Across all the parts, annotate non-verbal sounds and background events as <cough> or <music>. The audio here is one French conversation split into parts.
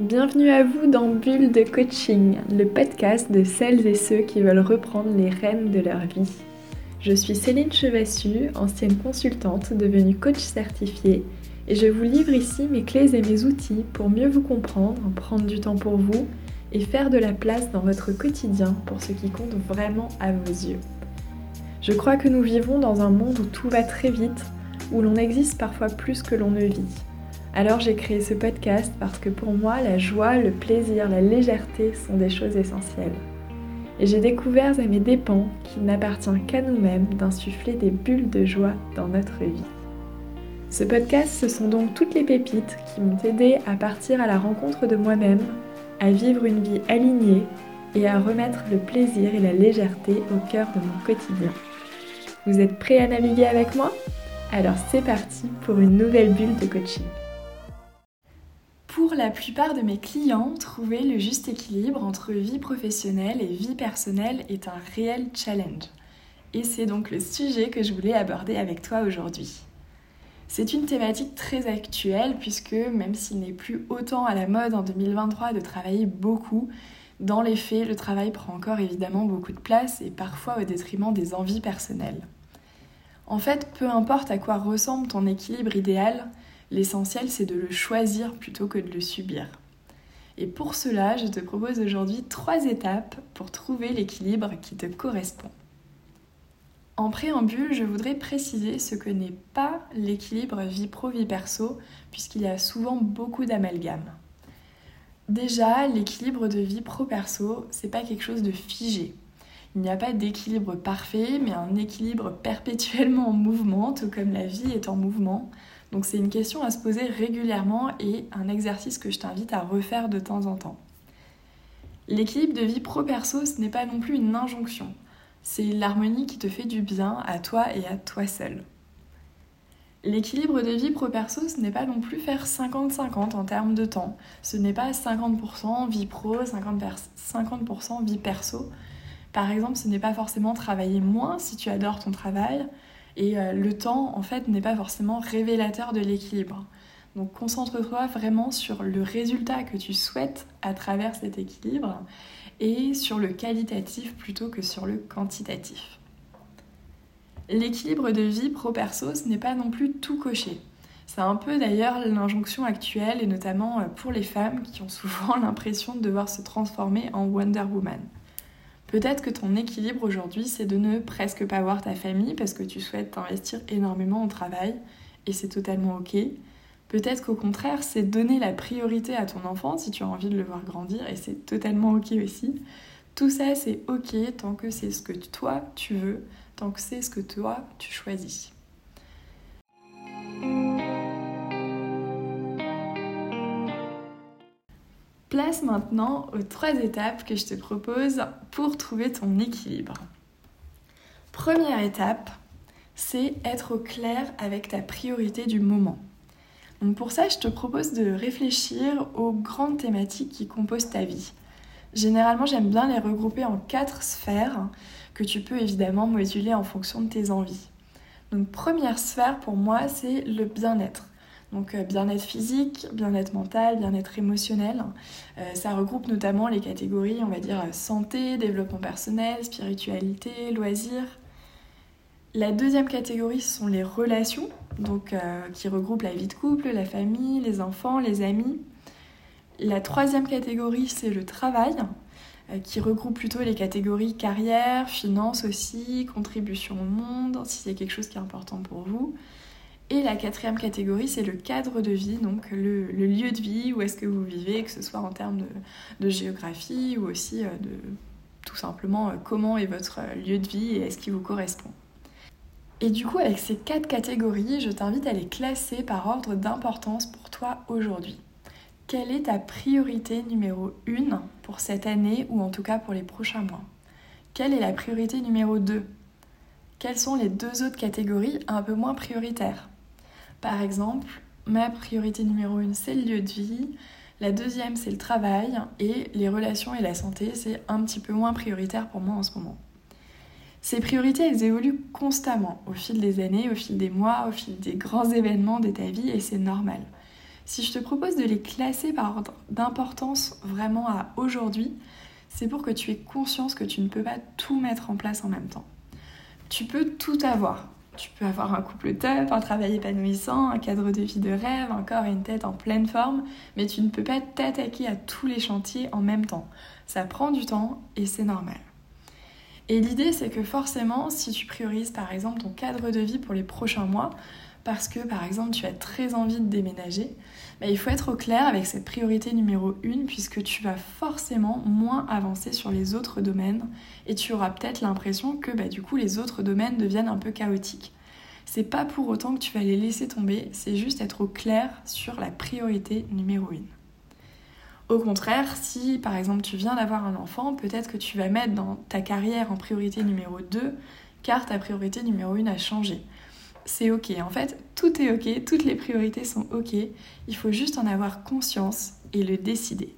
Bienvenue à vous dans Bulle de Coaching, le podcast de celles et ceux qui veulent reprendre les rênes de leur vie. Je suis Céline Chevassu, ancienne consultante devenue coach certifiée, et je vous livre ici mes clés et mes outils pour mieux vous comprendre, prendre du temps pour vous et faire de la place dans votre quotidien pour ce qui compte vraiment à vos yeux. Je crois que nous vivons dans un monde où tout va très vite, où l'on existe parfois plus que l'on ne vit. Alors j'ai créé ce podcast parce que pour moi, la joie, le plaisir, la légèreté sont des choses essentielles. Et j'ai découvert à mes dépens qu'il n'appartient qu'à nous-mêmes d'insuffler des bulles de joie dans notre vie. Ce podcast, ce sont donc toutes les pépites qui m'ont aidé à partir à la rencontre de moi-même, à vivre une vie alignée et à remettre le plaisir et la légèreté au cœur de mon quotidien. Vous êtes prêts à naviguer avec moi? Alors c'est parti pour une nouvelle bulle de coaching. Pour la plupart de mes clients, trouver le juste équilibre entre vie professionnelle et vie personnelle est un réel challenge. Et c'est donc le sujet que je voulais aborder avec toi aujourd'hui. C'est une thématique très actuelle puisque même s'il n'est plus autant à la mode en 2023 de travailler beaucoup, dans les faits, le travail prend encore évidemment beaucoup de place et parfois au détriment des envies personnelles. En fait, peu importe à quoi ressemble ton équilibre idéal, L'essentiel, c'est de le choisir plutôt que de le subir. Et pour cela, je te propose aujourd'hui trois étapes pour trouver l'équilibre qui te correspond. En préambule, je voudrais préciser ce que n'est pas l'équilibre vie pro-vie perso, puisqu'il y a souvent beaucoup d'amalgames. Déjà, l'équilibre de vie pro-perso, c'est pas quelque chose de figé. Il n'y a pas d'équilibre parfait, mais un équilibre perpétuellement en mouvement, tout comme la vie est en mouvement. Donc c'est une question à se poser régulièrement et un exercice que je t'invite à refaire de temps en temps. L'équilibre de vie pro-perso, ce n'est pas non plus une injonction. C'est l'harmonie qui te fait du bien à toi et à toi seul. L'équilibre de vie pro-perso, ce n'est pas non plus faire 50-50 en termes de temps. Ce n'est pas 50% vie pro, 50%, vie perso. Par exemple, ce n'est pas forcément travailler moins si tu adores ton travail, et euh, le temps, en fait, n'est pas forcément révélateur de l'équilibre. Donc concentre-toi vraiment sur le résultat que tu souhaites à travers cet équilibre et sur le qualitatif plutôt que sur le quantitatif. L'équilibre de vie pro-perso, ce n'est pas non plus tout coché. C'est un peu d'ailleurs l'injonction actuelle et notamment euh, pour les femmes qui ont souvent <laughs> l'impression de devoir se transformer en Wonder Woman. Peut-être que ton équilibre aujourd'hui, c'est de ne presque pas voir ta famille parce que tu souhaites t'investir énormément au travail et c'est totalement ok. Peut-être qu'au contraire, c'est donner la priorité à ton enfant si tu as envie de le voir grandir et c'est totalement ok aussi. Tout ça, c'est ok tant que c'est ce que toi tu veux, tant que c'est ce que toi tu choisis. Place maintenant aux trois étapes que je te propose pour trouver ton équilibre. Première étape, c'est être au clair avec ta priorité du moment. Pour ça, je te propose de réfléchir aux grandes thématiques qui composent ta vie. Généralement, j'aime bien les regrouper en quatre sphères que tu peux évidemment moduler en fonction de tes envies. Donc première sphère pour moi, c'est le bien-être. Donc euh, bien-être physique, bien-être mental, bien-être émotionnel. Euh, ça regroupe notamment les catégories, on va dire, santé, développement personnel, spiritualité, loisirs. La deuxième catégorie, ce sont les relations, donc, euh, qui regroupent la vie de couple, la famille, les enfants, les amis. La troisième catégorie, c'est le travail, qui regroupe plutôt les catégories carrière, finance aussi, contribution au monde, si c'est quelque chose qui est important pour vous. Et la quatrième catégorie, c'est le cadre de vie, donc le, lieu de vie, où est-ce que vous vivez, que ce soit en termes de, géographie ou aussi euh, de tout simplement euh, comment est votre euh, lieu de vie et est-ce qu'il vous correspond. Et du coup, avec ces quatre catégories, je t'invite à les classer par ordre d'importance pour toi aujourd'hui. Quelle est ta priorité numéro 1 pour cette année ou en tout cas pour les prochains mois? Quelle est la priorité numéro 2 Quelles sont les deux autres catégories un peu moins prioritaires? Par exemple, ma priorité numéro une, c'est le lieu de vie. La deuxième, c'est le travail. Et les relations et la santé, c'est un petit peu moins prioritaire pour moi en ce moment. Ces priorités, elles évoluent constamment au fil des années, au fil des mois, au fil des grands événements de ta vie et c'est normal. Si je te propose de les classer par ordre d'importance vraiment à aujourd'hui, c'est pour que tu aies conscience que tu ne peux pas tout mettre en place en même temps. Tu peux tout avoir. Tu peux avoir un couple top, un travail épanouissant, un cadre de vie de rêve, un corps et une tête en pleine forme, mais tu ne peux pas t'attaquer à tous les chantiers en même temps. Ça prend du temps et c'est normal. Et l'idée, c'est que forcément, si tu priorises par exemple ton cadre de vie pour les prochains mois, parce que par exemple tu as très envie de déménager, bah, il faut être au clair avec cette priorité numéro 1 puisque tu vas forcément moins avancer sur les autres domaines et tu auras peut-être l'impression que bah, du coup les autres domaines deviennent un peu chaotiques. C'est pas pour autant que tu vas les laisser tomber, c'est juste être au clair sur la priorité numéro 1. Au contraire, si par exemple tu viens d'avoir un enfant, peut-être que tu vas mettre dans ta carrière en priorité numéro 2 car ta priorité numéro 1 a changé. C'est ok, en fait tout est ok, toutes les priorités sont ok, il faut juste en avoir conscience et le décider.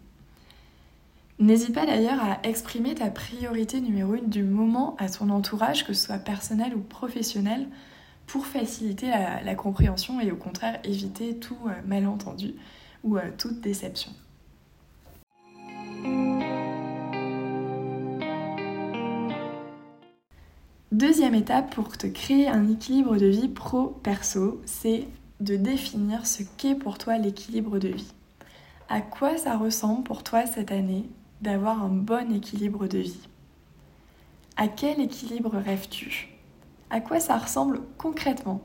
N'hésite pas d'ailleurs à exprimer ta priorité numéro 1 du moment à ton entourage, que ce soit personnel ou professionnel, pour faciliter la, compréhension et au contraire éviter tout euh, malentendu ou euh, toute déception. Deuxième étape pour te créer un équilibre de vie pro-perso, c'est de définir ce qu'est pour toi l'équilibre de vie. À quoi ça ressemble pour toi cette année d'avoir un bon équilibre de vie? À quel équilibre rêves-tu? À quoi ça ressemble concrètement?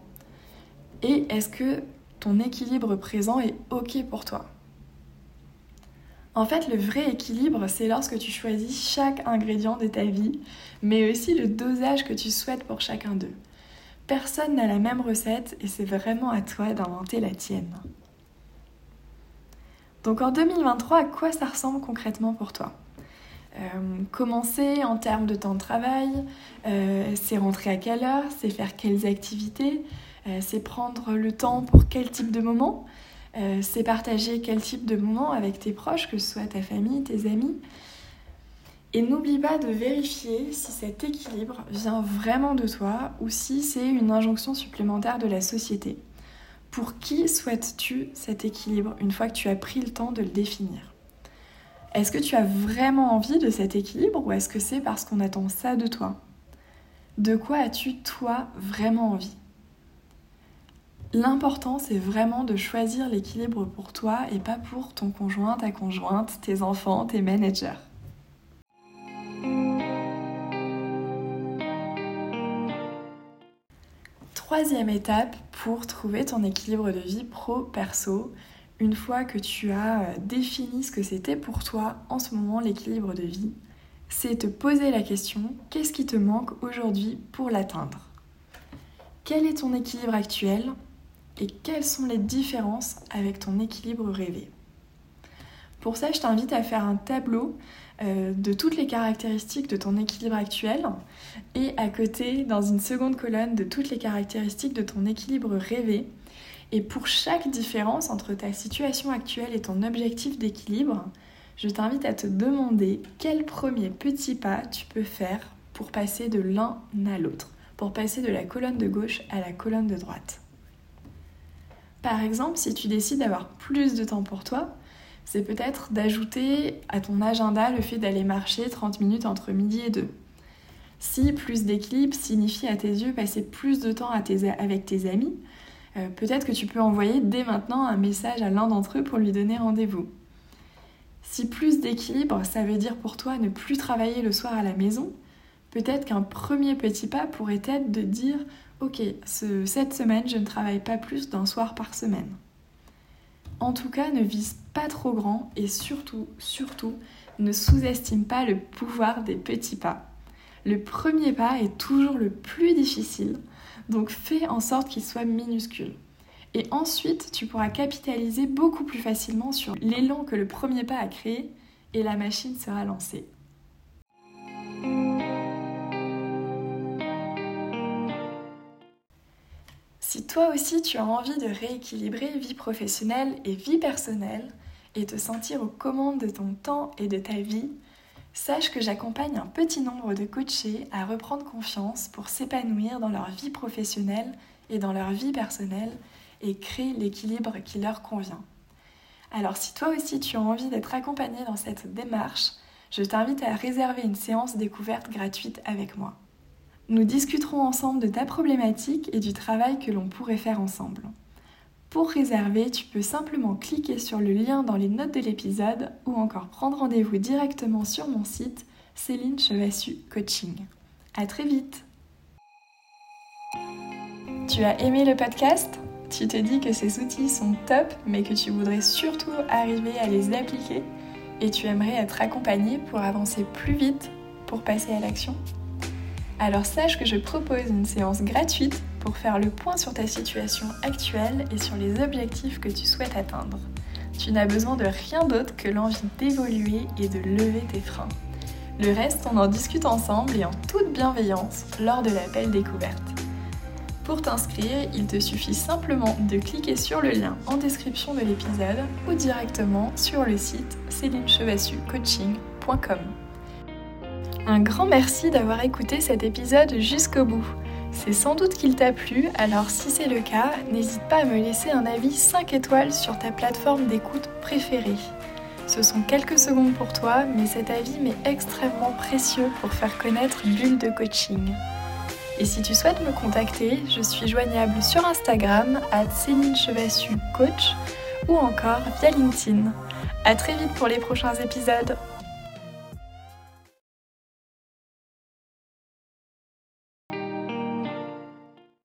Et est-ce que ton équilibre présent est OK pour toi? En fait, le vrai équilibre, c'est lorsque tu choisis chaque ingrédient de ta vie, mais aussi le dosage que tu souhaites pour chacun d'eux. Personne n'a la même recette et c'est vraiment à toi d'inventer la tienne. Donc en 2023, à quoi ça ressemble concrètement pour toi? Euh, Commencer en termes de temps de travail, euh, c'est rentrer à quelle heure, c'est faire quelles activités, euh, c'est prendre le temps pour quel type de moment? Euh, c'est partager quel type de moment avec tes proches, que ce soit ta famille, tes amis. Et n'oublie pas de vérifier si cet équilibre vient vraiment de toi ou si c'est une injonction supplémentaire de la société. Pour qui souhaites-tu cet équilibre une fois que tu as pris le temps de le définir? Est-ce que tu as vraiment envie de cet équilibre ou est-ce que c'est parce qu'on attend ça de toi? De quoi as-tu toi vraiment envie? L'important, c'est vraiment de choisir l'équilibre pour toi et pas pour ton conjoint, ta conjointe, tes enfants, tes managers. Troisième étape pour trouver ton équilibre de vie pro-perso, une fois que tu as euh, défini ce que c'était pour toi en ce moment l'équilibre de vie, c'est te poser la question qu'est-ce qui te manque aujourd'hui pour l'atteindre? Quel est ton équilibre actuel? Et quelles sont les différences avec ton équilibre rêvé? Pour ça, je t'invite à faire un tableau euh, de toutes les caractéristiques de ton équilibre actuel et à côté, dans une seconde colonne, de toutes les caractéristiques de ton équilibre rêvé. Et pour chaque différence entre ta situation actuelle et ton objectif d'équilibre, je t'invite à te demander quel premier petit pas tu peux faire pour passer de l'un à l'autre, pour passer de la colonne de gauche à la colonne de droite. Par exemple, si tu décides d'avoir plus de temps pour toi, c'est peut-être d'ajouter à ton agenda le fait d'aller marcher 30 minutes entre midi et 2. Si plus d'équilibre signifie à tes yeux passer plus de temps avec tes amis, euh, peut-être que tu peux envoyer dès maintenant un message à l'un d'entre eux pour lui donner rendez-vous. Si plus d'équilibre, ça veut dire pour toi ne plus travailler le soir à la maison, peut-être qu'un premier petit pas pourrait être de dire ok, cette semaine, je ne travaille pas plus d'un soir par semaine. En tout cas, ne vise pas trop grand et surtout, surtout, ne sous-estime pas le pouvoir des petits pas. Le premier pas est toujours le plus difficile, donc fais en sorte qu'il soit minuscule. Et ensuite, tu pourras capitaliser beaucoup plus facilement sur l'élan que le premier pas a créé et la machine sera lancée. Toi aussi tu as envie de rééquilibrer vie professionnelle et vie personnelle et te sentir aux commandes de ton temps et de ta vie, Sache que j'accompagne un petit nombre de coachés à reprendre confiance pour s'épanouir dans leur vie professionnelle et dans leur vie personnelle et créer l'équilibre qui leur convient. Alors si toi aussi tu as envie d'être accompagné dans cette démarche, je t'invite à réserver une séance découverte gratuite avec moi. Nous discuterons ensemble de ta problématique et du travail que l'on pourrait faire ensemble. Pour réserver, tu peux simplement cliquer sur le lien dans les notes de l'épisode ou encore prendre rendez-vous directement sur mon site Céline Chevassu Coaching. À très vite Tu as aimé le podcast? Tu te dis que ces outils sont top mais que tu voudrais surtout arriver à les appliquer? Et tu aimerais être accompagné pour avancer plus vite pour passer à l'action? Alors sache que je propose une séance gratuite pour faire le point sur ta situation actuelle et sur les objectifs que tu souhaites atteindre. Tu n'as besoin de rien d'autre que l'envie d'évoluer et de lever tes freins. Le reste, on en discute ensemble et en toute bienveillance lors de l'appel découverte. Pour t'inscrire, il te suffit simplement de cliquer sur le lien en description de l'épisode ou directement sur le site célinechevassucoaching.com. Un grand merci d'avoir écouté cet épisode jusqu'au bout. C'est sans doute qu'il t'a plu, alors si c'est le cas, n'hésite pas à me laisser un avis 5 étoiles sur ta plateforme d'écoute préférée. Ce sont quelques secondes pour toi, mais cet avis m'est extrêmement précieux pour faire connaître Bulle de coaching. Et si tu souhaites me contacter, je suis joignable sur Instagram à Céline Chevassu Coach ou encore via LinkedIn. A très vite pour les prochains épisodes.